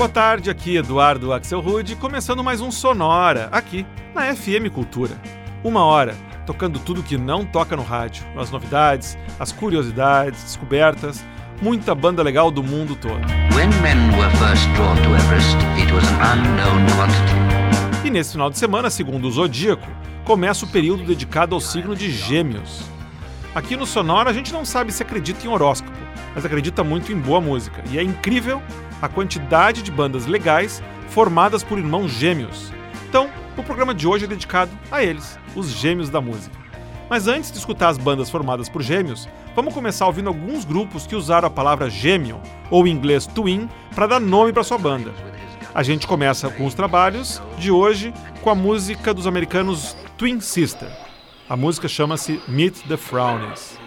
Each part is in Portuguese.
boa tarde, aqui Eduardo Axel Rude, começando mais um Sonora, aqui na FM Cultura. Uma hora, tocando tudo que não toca no rádio, as novidades, as curiosidades, descobertas, muita banda legal do mundo todo. E nesse final de semana, segundo o Zodíaco, começa o período dedicado ao signo de Gêmeos. Aqui no Sonora a gente não sabe se acredita em horóscopo, mas acredita muito em boa música, e é incrível a quantidade de bandas legais formadas por irmãos gêmeos. Então, o programa de hoje é dedicado a eles, os gêmeos da música. Mas antes de escutar as bandas formadas por gêmeos, vamos começar ouvindo alguns grupos que usaram a palavra gêmeo, ou em inglês twin, para dar nome para sua banda. A gente começa com os trabalhos de hoje com a música dos americanos Twin Sister. A música chama-se Meet the Frownies.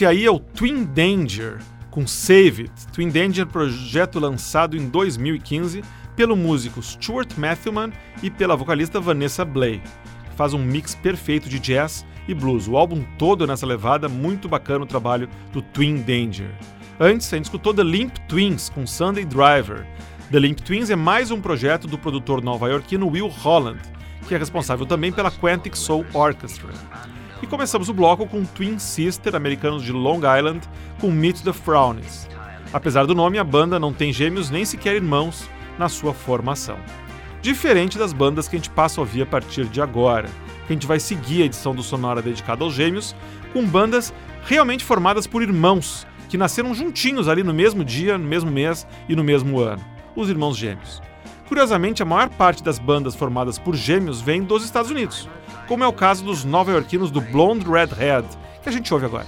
Esse aí é o Twin Danger, com Save It. Twin Danger, projeto lançado em 2015 pelo músico Stuart Matthewman e pela vocalista Vanessa Blay, que faz um mix perfeito de jazz e blues. O álbum todo nessa levada, muito bacana o trabalho do Twin Danger. Antes, a gente escutou The Limp Twins com Sunday Driver. The Limp Twins é mais um projeto do produtor nova-iorquino Will Holland, que é responsável também pela Quantic Soul Orchestra. E começamos o bloco com Twin Sister, americanos de Long Island, com Meet the Frownies. Apesar do nome, a banda não tem gêmeos nem sequer irmãos na sua formação. Diferente das bandas que a gente passa a ouvir a partir de agora, que a gente vai seguir a edição do Sonora dedicada aos gêmeos, com bandas realmente formadas por irmãos, que nasceram juntinhos ali no mesmo dia, no mesmo mês e no mesmo ano, os irmãos gêmeos. Curiosamente, a maior parte das bandas formadas por gêmeos vem dos Estados Unidos, como é o caso dos nova-iorquinos do Blonde Redhead, que a gente ouve agora.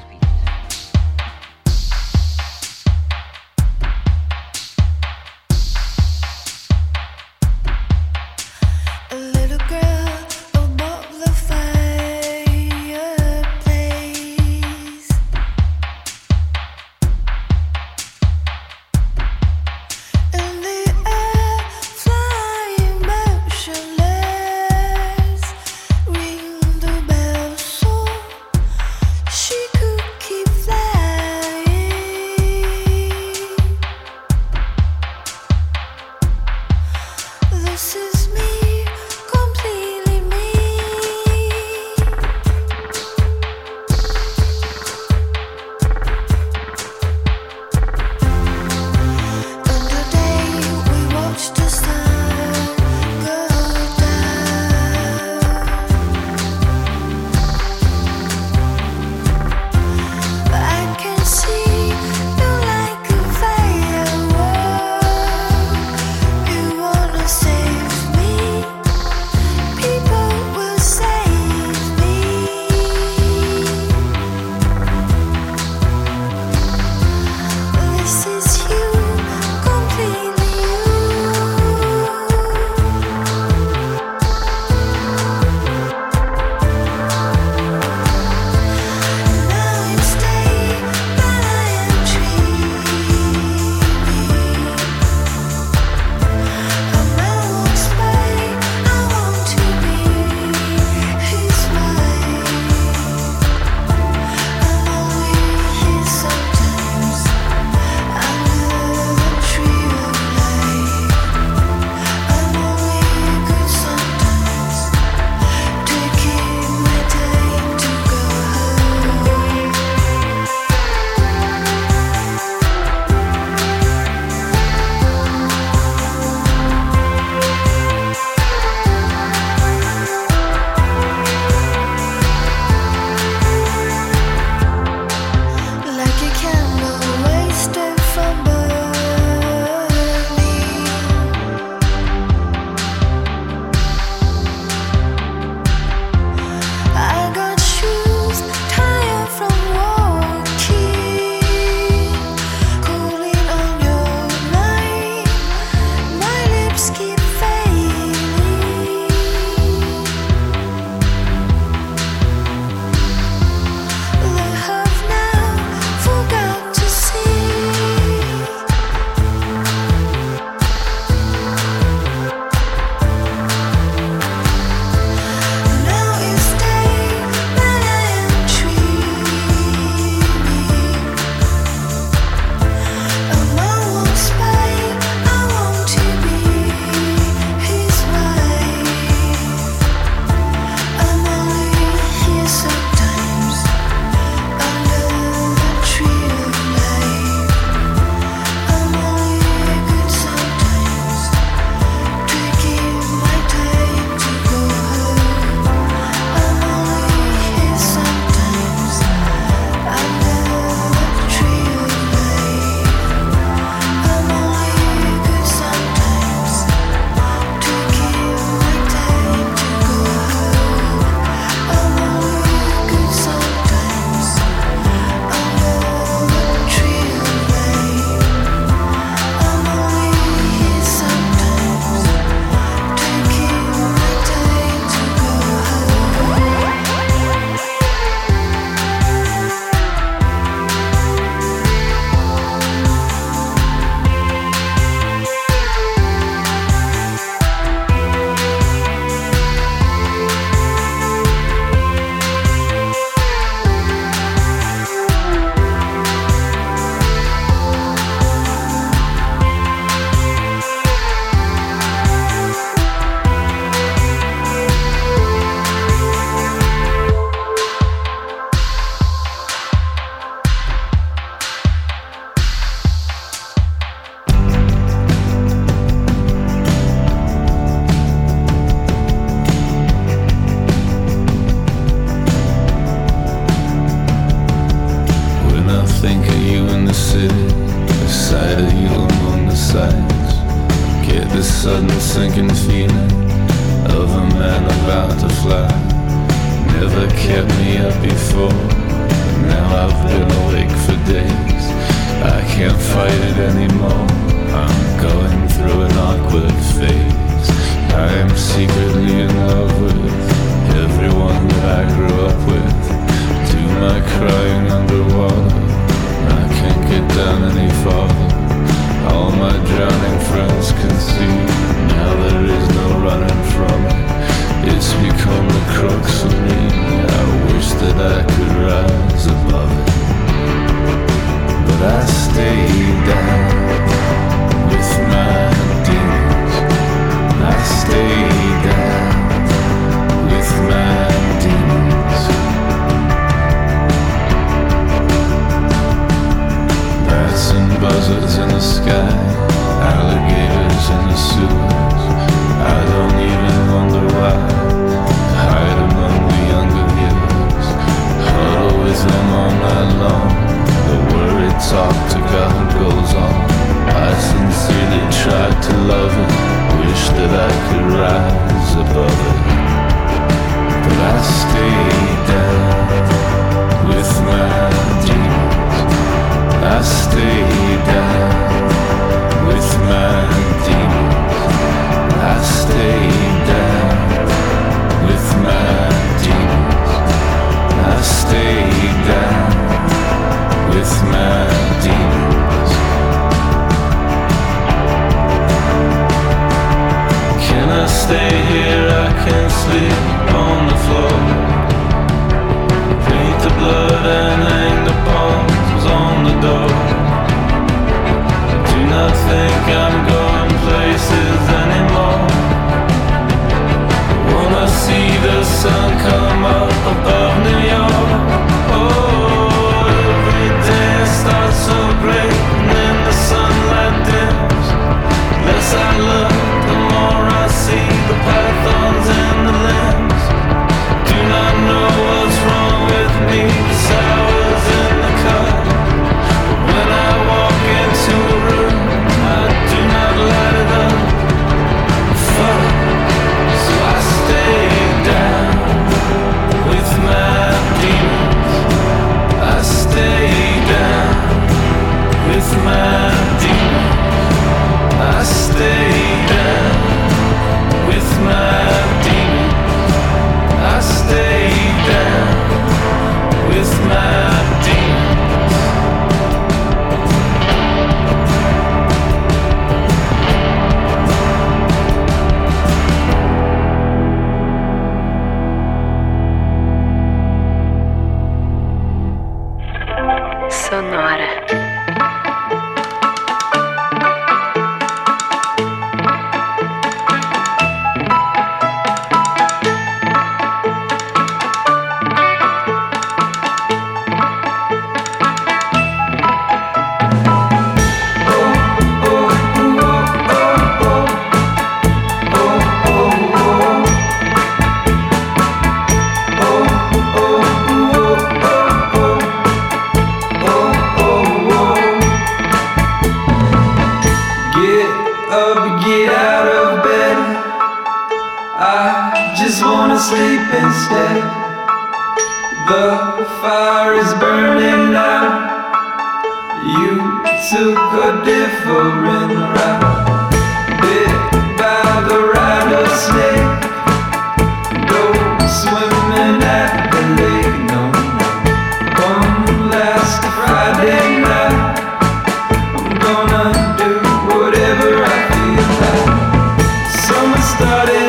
started.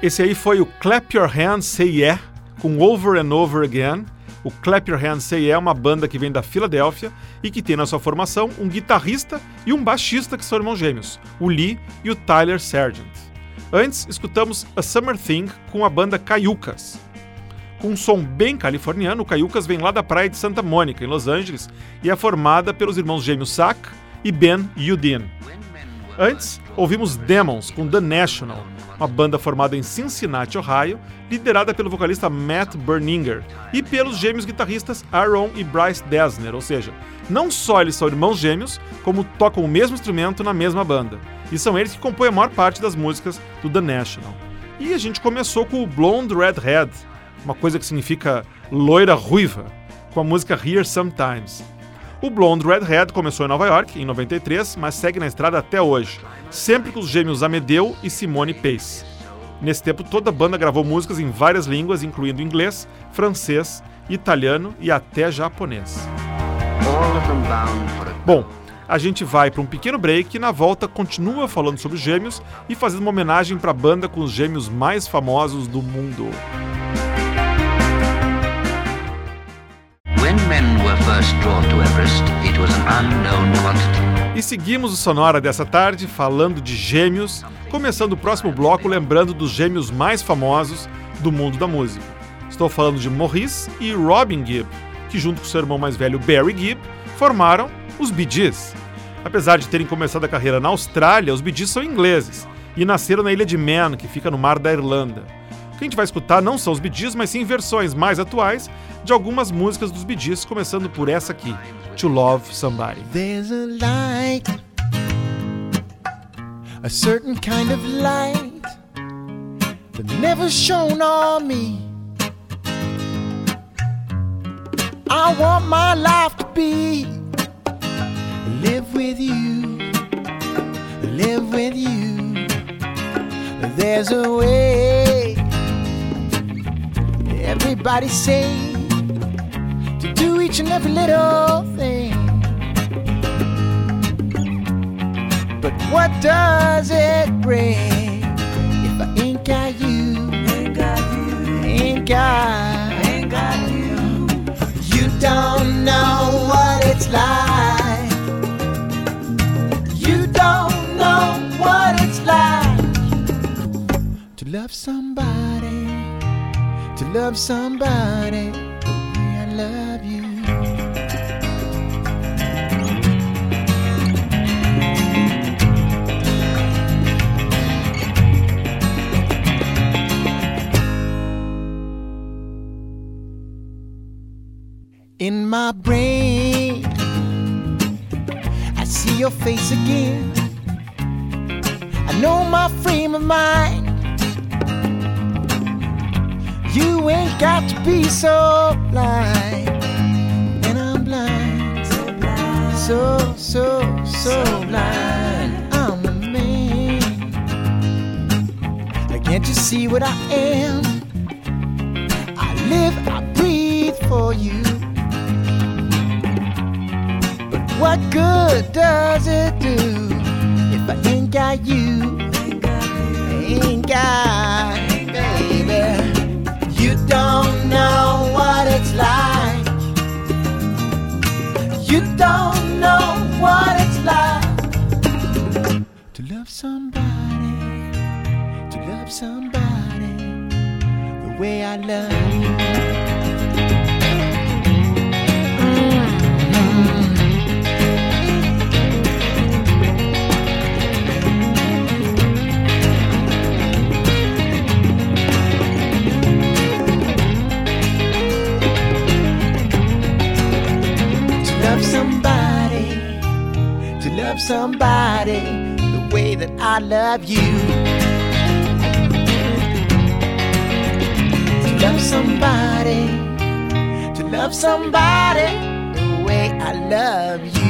Esse aí foi o Clap Your Hands Say Yeah, com Over and Over Again. O Clap Your Hands Say Yeah é uma banda que vem da Filadélfia e que tem na sua formação um guitarrista e um baixista que são irmãos gêmeos, o Lee e o Tyler Sargent. Antes, escutamos A Summer Thing com a banda Cayucas. Com um som bem californiano, o Cayucas vem lá da praia de Santa Mônica, em Los Angeles, e é formada pelos irmãos gêmeos Zach e Ben Udin. Antes, ouvimos Demons com The National, uma banda formada em Cincinnati, Ohio, liderada pelo vocalista Matt Berninger e pelos gêmeos guitarristas Aaron e Bryce Dessner, ou seja, não só eles são irmãos gêmeos, como tocam o mesmo instrumento na mesma banda. E são eles que compõem a maior parte das músicas do The National. E a gente começou com o Blonde Redhead, uma coisa que significa loira ruiva, com a música Here Sometimes. O Blonde Redhead começou em Nova York, em 93, mas segue na estrada até hoje, sempre com os gêmeos Amedeu e Simone Pace. Nesse tempo, toda a banda gravou músicas em várias línguas, incluindo inglês, francês, italiano e até japonês. Bom, a gente vai para um pequeno break e na volta continua falando sobre os gêmeos e fazendo uma homenagem para a banda com os gêmeos mais famosos do mundo. When men were first drawn to Everest, it was an unknown quantity. E seguimos o Sonora dessa tarde falando de gêmeos, começando o próximo bloco lembrando dos gêmeos mais famosos do mundo da música. Estou falando de Maurice e Robin Gibb, que junto com seu irmão mais velho Barry Gibb formaram os Bee Gees. Apesar de terem começado a carreira na Austrália, os Bee Gees são ingleses e nasceram na ilha de Man, que fica no mar da Irlanda. O que a gente vai escutar não são os Bee mas sim versões mais atuais de algumas músicas dos Bee começando por essa aqui, To Love Somebody. There's a light, a certain kind of light that never shone on me. I want my life to be live with you, live with you. There's a way. Everybody say to do each and every little thing. But what does it bring if I ain't got you? Ain't got you. Ain't got. Ain't got you. You don't know what it's like. You don't know what it's like to love somebody. To love somebody the way I love you. In my brain, I see your face again. I know my frame of mind. You ain't got to be so blind. And I'm blind. So blind. So, so, so blind. I'm a man. Can't you see what I am? I live, I breathe for you. But what good does it do if I ain't got you? Ain't got. Know what it's like. You don't know what it's like to love somebody, to love somebody the way I love you. Love somebody the way that I love you. To love somebody, to love somebody the way I love you.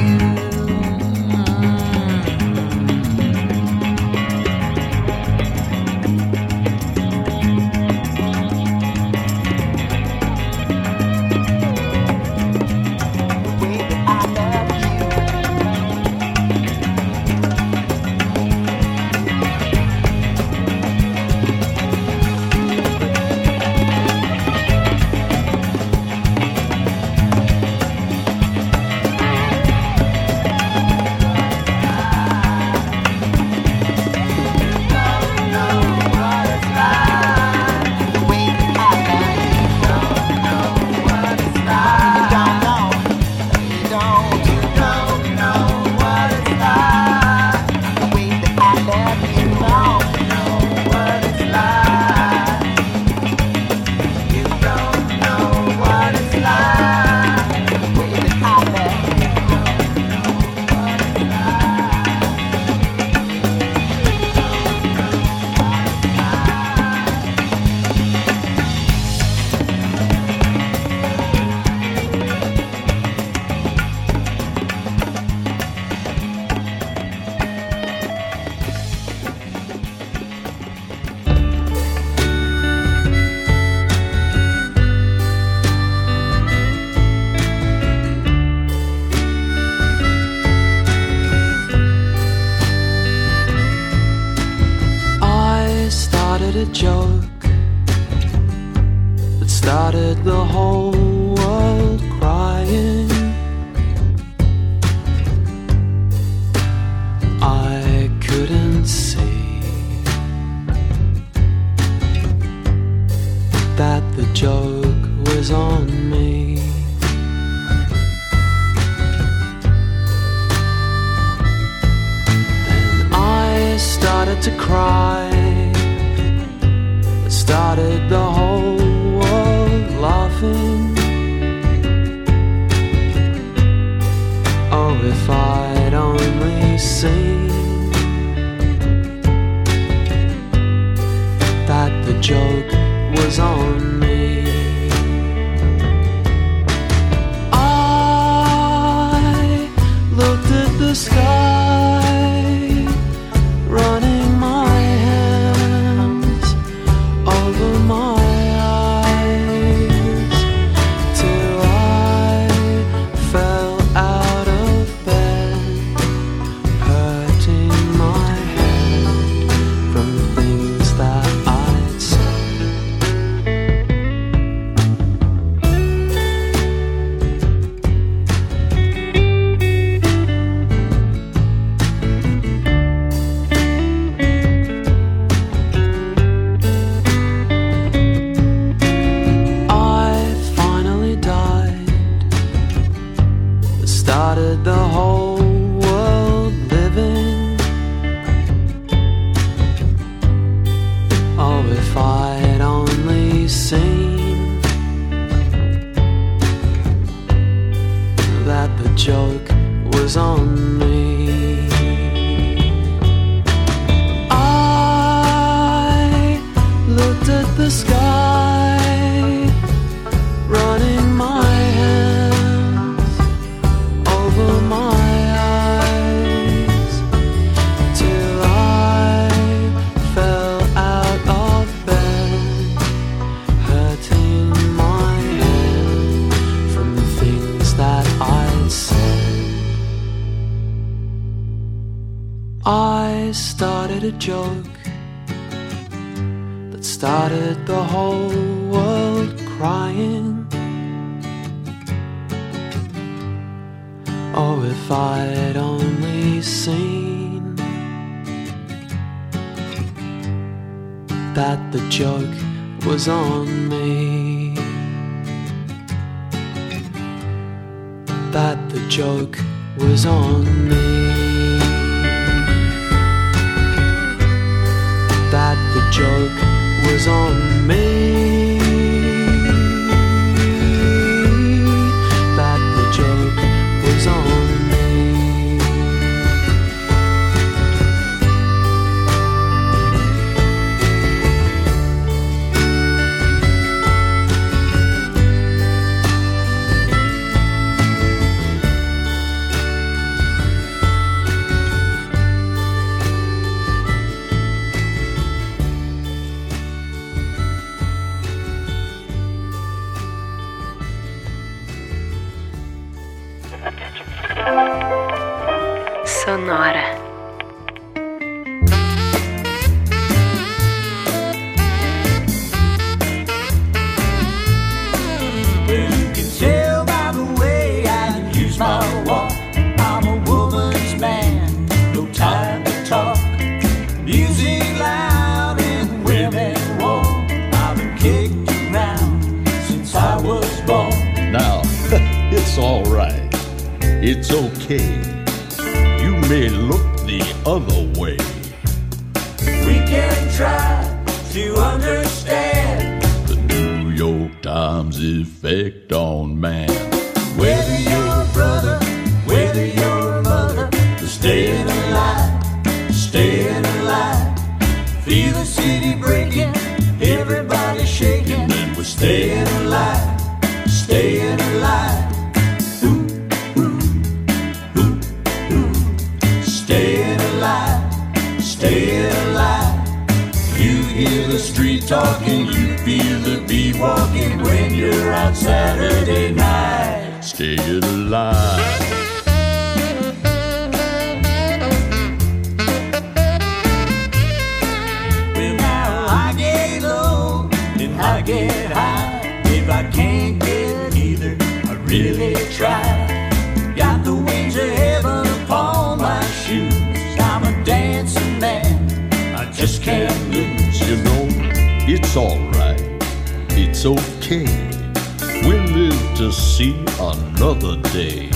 Another day.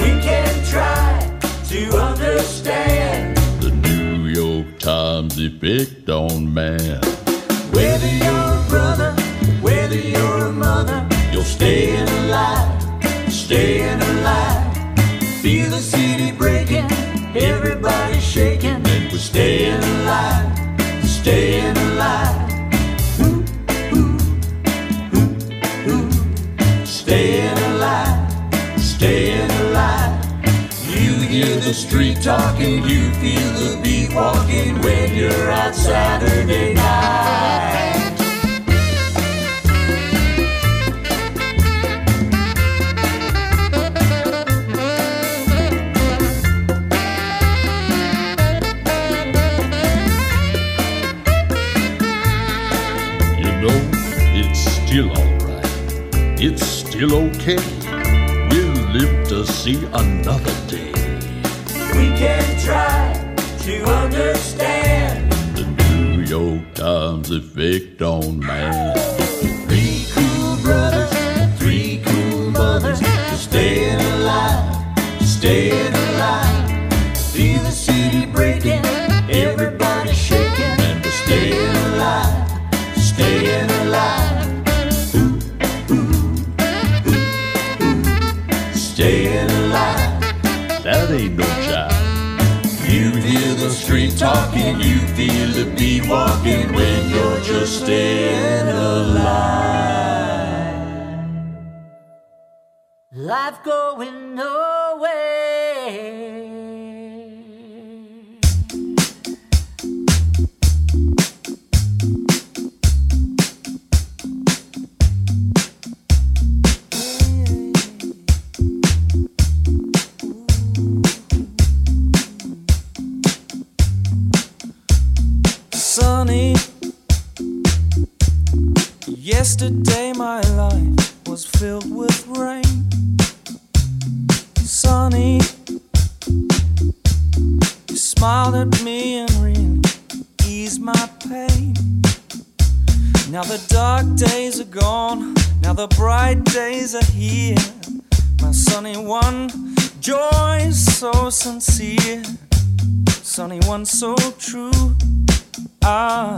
We can try to understand. The New York Times effect on man. Whether you're a brother, whether you're a mother, you're staying alive, staying alive. Feel the city breaking, everybody shaking, and we're staying alive, staying alive. The street talking, you feel the beat walking when you're out Saturday night. You know, it's still alright. It's still okay. We'll live to see another day. We can try to understand. The New York Times effect on man. Three cool brothers, three cool mothers, staying alive, staying alive. Talking, you feel the beat walking when you're just staying alive. Life going nowhere. Yesterday my life was filled with rain. Sunny, you smiled at me and really eased my pain. Now the dark days are gone, now the bright days are here. My sunny one, joy so sincere, sunny one so true. I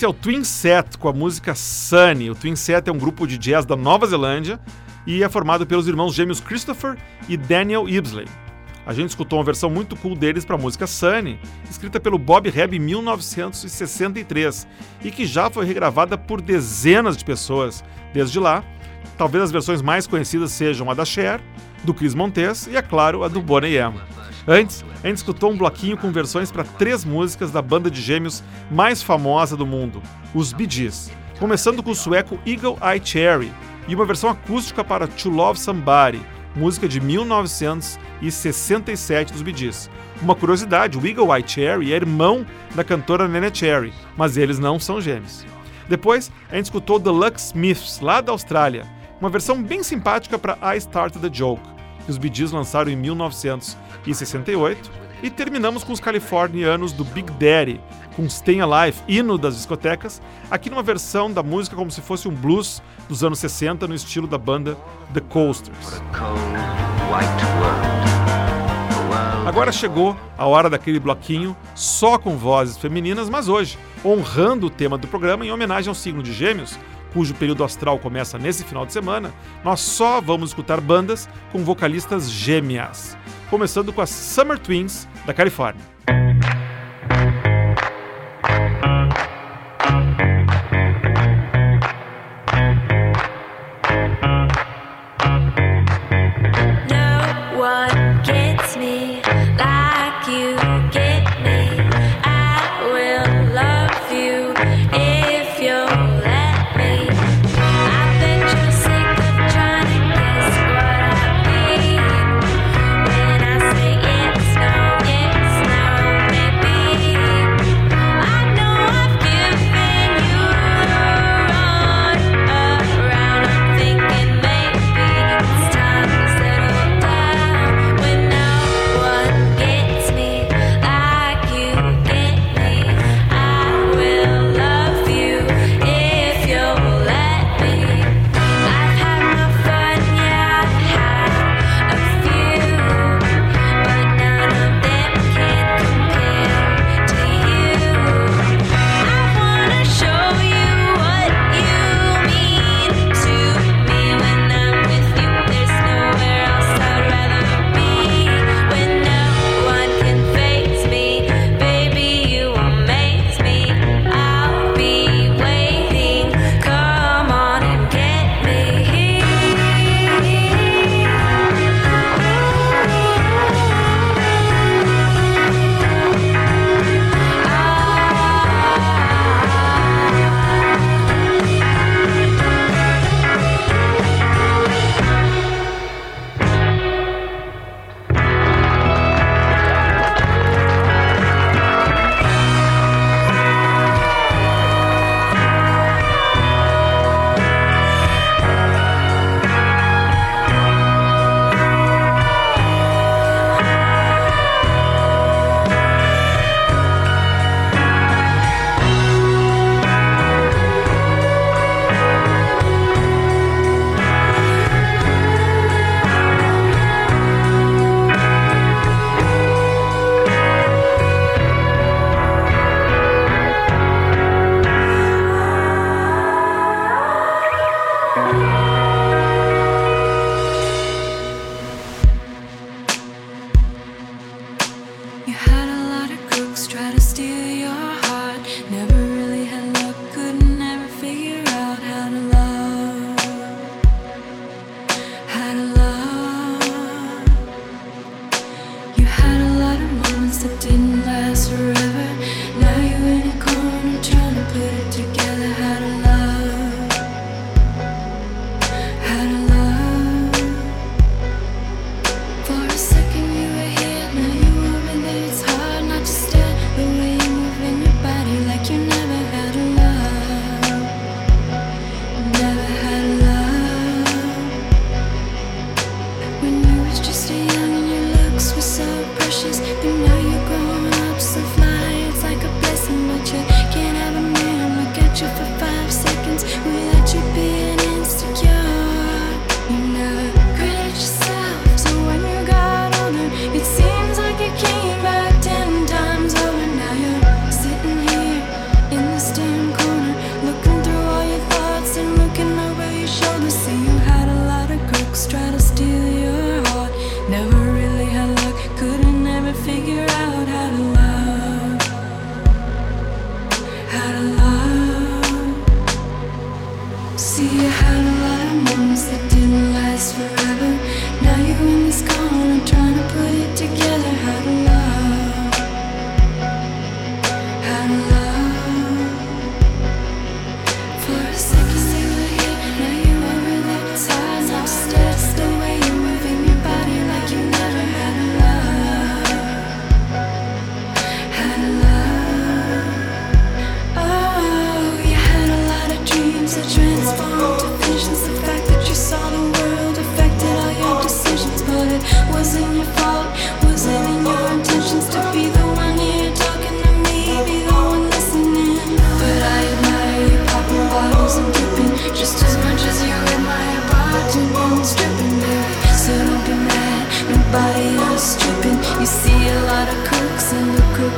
Esse é o Twin Set com a música Sunny. O Twin Set é um grupo de jazz da Nova Zelândia e é formado pelos irmãos gêmeos Christopher e Daniel Ibsley. A gente escutou uma versão muito cool deles para a música Sunny, escrita pelo Bob Reb em 1963 e que já foi regravada por dezenas de pessoas desde lá. Talvez as versões mais conhecidas sejam a da Cher, do Chris Montes e, é claro, a do Bonnie M. Antes, a gente escutou um bloquinho com versões para três músicas da banda de gêmeos mais famosa do mundo, os Bee Gees, começando com o sueco Eagle Eye Cherry e uma versão acústica para To Love Somebody, música de 1967 dos Bee Gees. Uma curiosidade, o Eagle Eye Cherry é irmão da cantora Nene Cherry, mas eles não são gêmeos. Depois, a gente escutou The Lux Smiths, lá da Austrália, uma versão bem simpática para I Started the Joke, que os Bee lançaram em 1968, e terminamos com os californianos do Big Daddy, com Stay Alive, hino das discotecas, aqui numa versão da música como se fosse um blues dos anos 60 no estilo da banda The Coasters. Agora chegou a hora daquele bloquinho só com vozes femininas, mas hoje, honrando o tema do programa em homenagem ao signo de Gêmeos, cujo período astral começa nesse final de semana, nós só vamos escutar bandas com vocalistas gêmeas. Começando com as Summer Twins da Califórnia.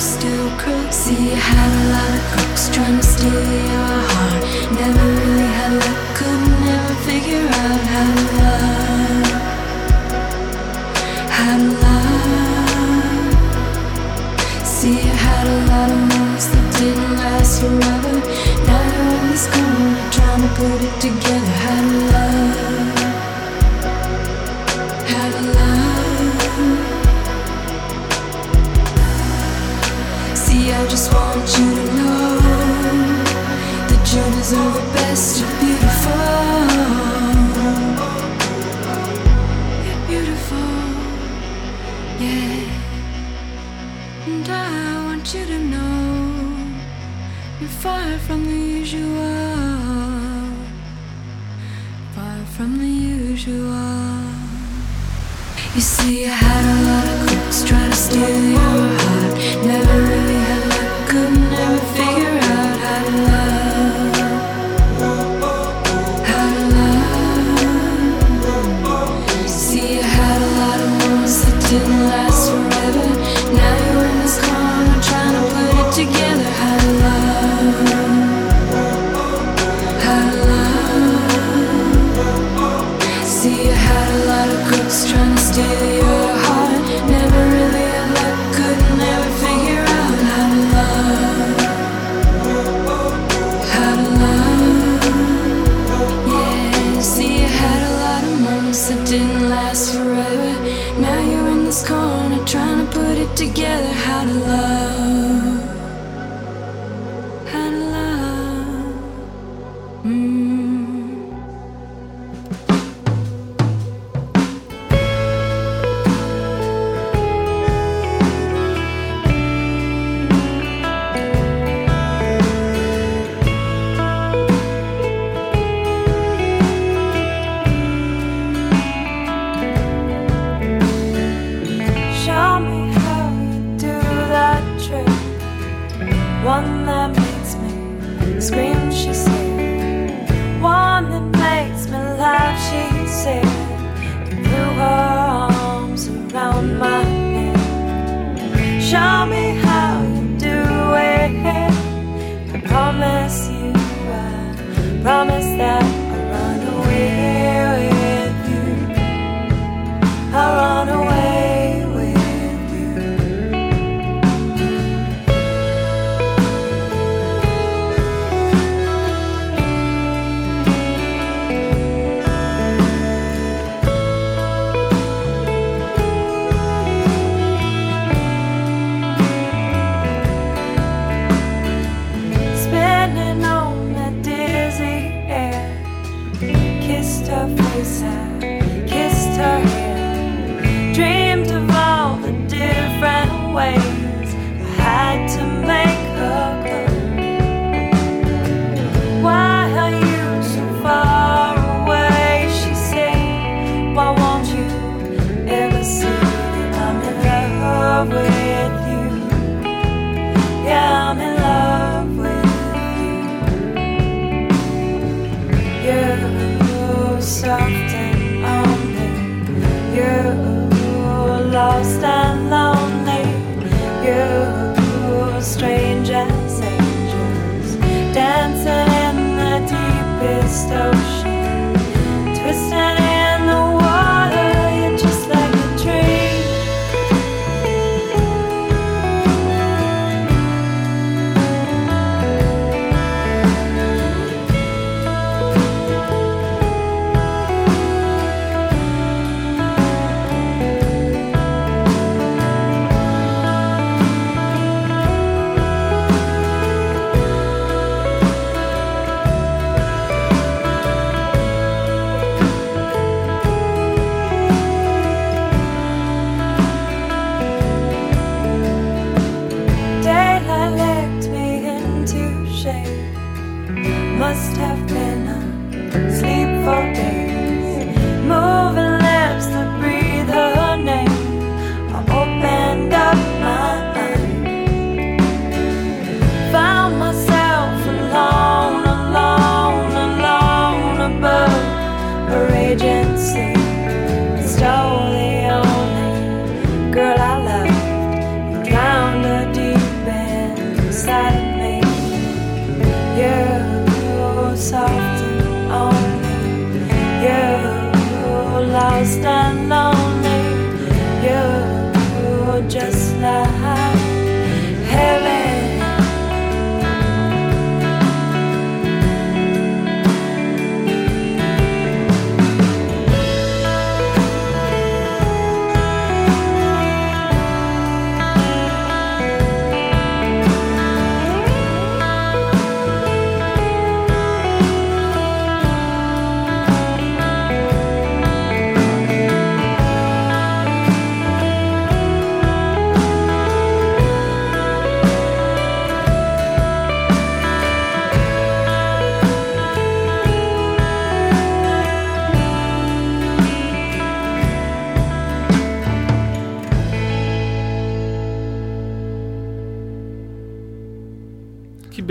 still crooks. See, you had a lot of crooks trying to steal your heart. Never really had luck, could never figure out how to love. How to love. See, you had a lot of moves that didn't last forever. Now you're in this corner trying to put it together. How to love. Far from the usual, far from the usual. You see, I had a lot of crooks trying to steal your heart. Never.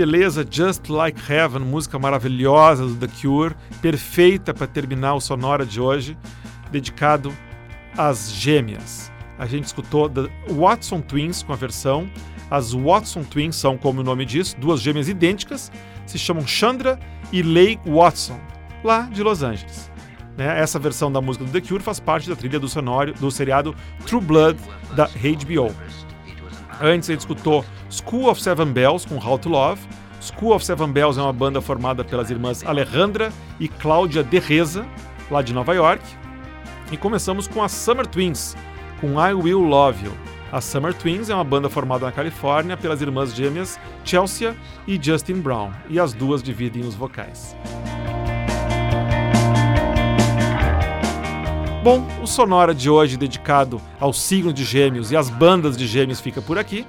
Beleza, Just Like Heaven, música maravilhosa do The Cure, perfeita para terminar o Sonora de hoje, dedicado às gêmeas. A gente escutou The Watson Twins com a versão. As Watson Twins são, como o nome diz, duas gêmeas idênticas, se chamam Chandra e Leigh Watson, lá de Los Angeles. Né? Essa versão da música do The Cure faz parte da trilha do sonório do seriado True Blood da HBO. Antes gente escutou School of Seven Bells com How to Love. School of Seven Bells é uma banda formada pelas irmãs Alejandra e Cláudia De Reza, lá de Nova York. E começamos com as Summer Twins, com I Will Love You. As Summer Twins é uma banda formada na Califórnia pelas irmãs gêmeas Chelsea e Justin Brown, e as duas dividem os vocais. Bom, o Sonora de hoje, dedicado ao signo de Gêmeos e às bandas de Gêmeos, fica por aqui.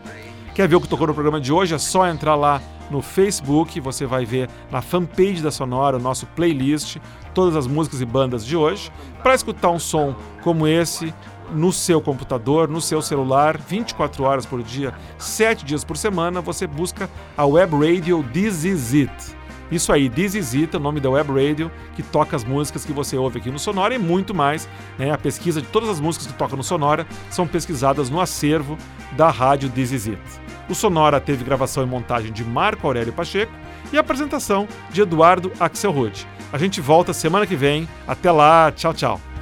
Quer ver o que tocou no programa de hoje? É só entrar lá no Facebook, você vai ver na fanpage da Sonora o nosso playlist, todas as músicas e bandas de hoje. Para escutar um som como esse no seu computador, no seu celular, 24 horas por dia, 7 dias por semana, você busca a web radio This Is It. Isso aí, é o nome da web radio, que toca as músicas que você ouve aqui no Sonora e muito mais. Né? A pesquisa de todas as músicas que tocam no Sonora são pesquisadas no acervo da rádio It. O Sonora teve gravação e montagem de Marco Aurélio Pacheco e apresentação de Eduardo Axelrod. A gente volta semana que vem. Até lá, tchau, tchau.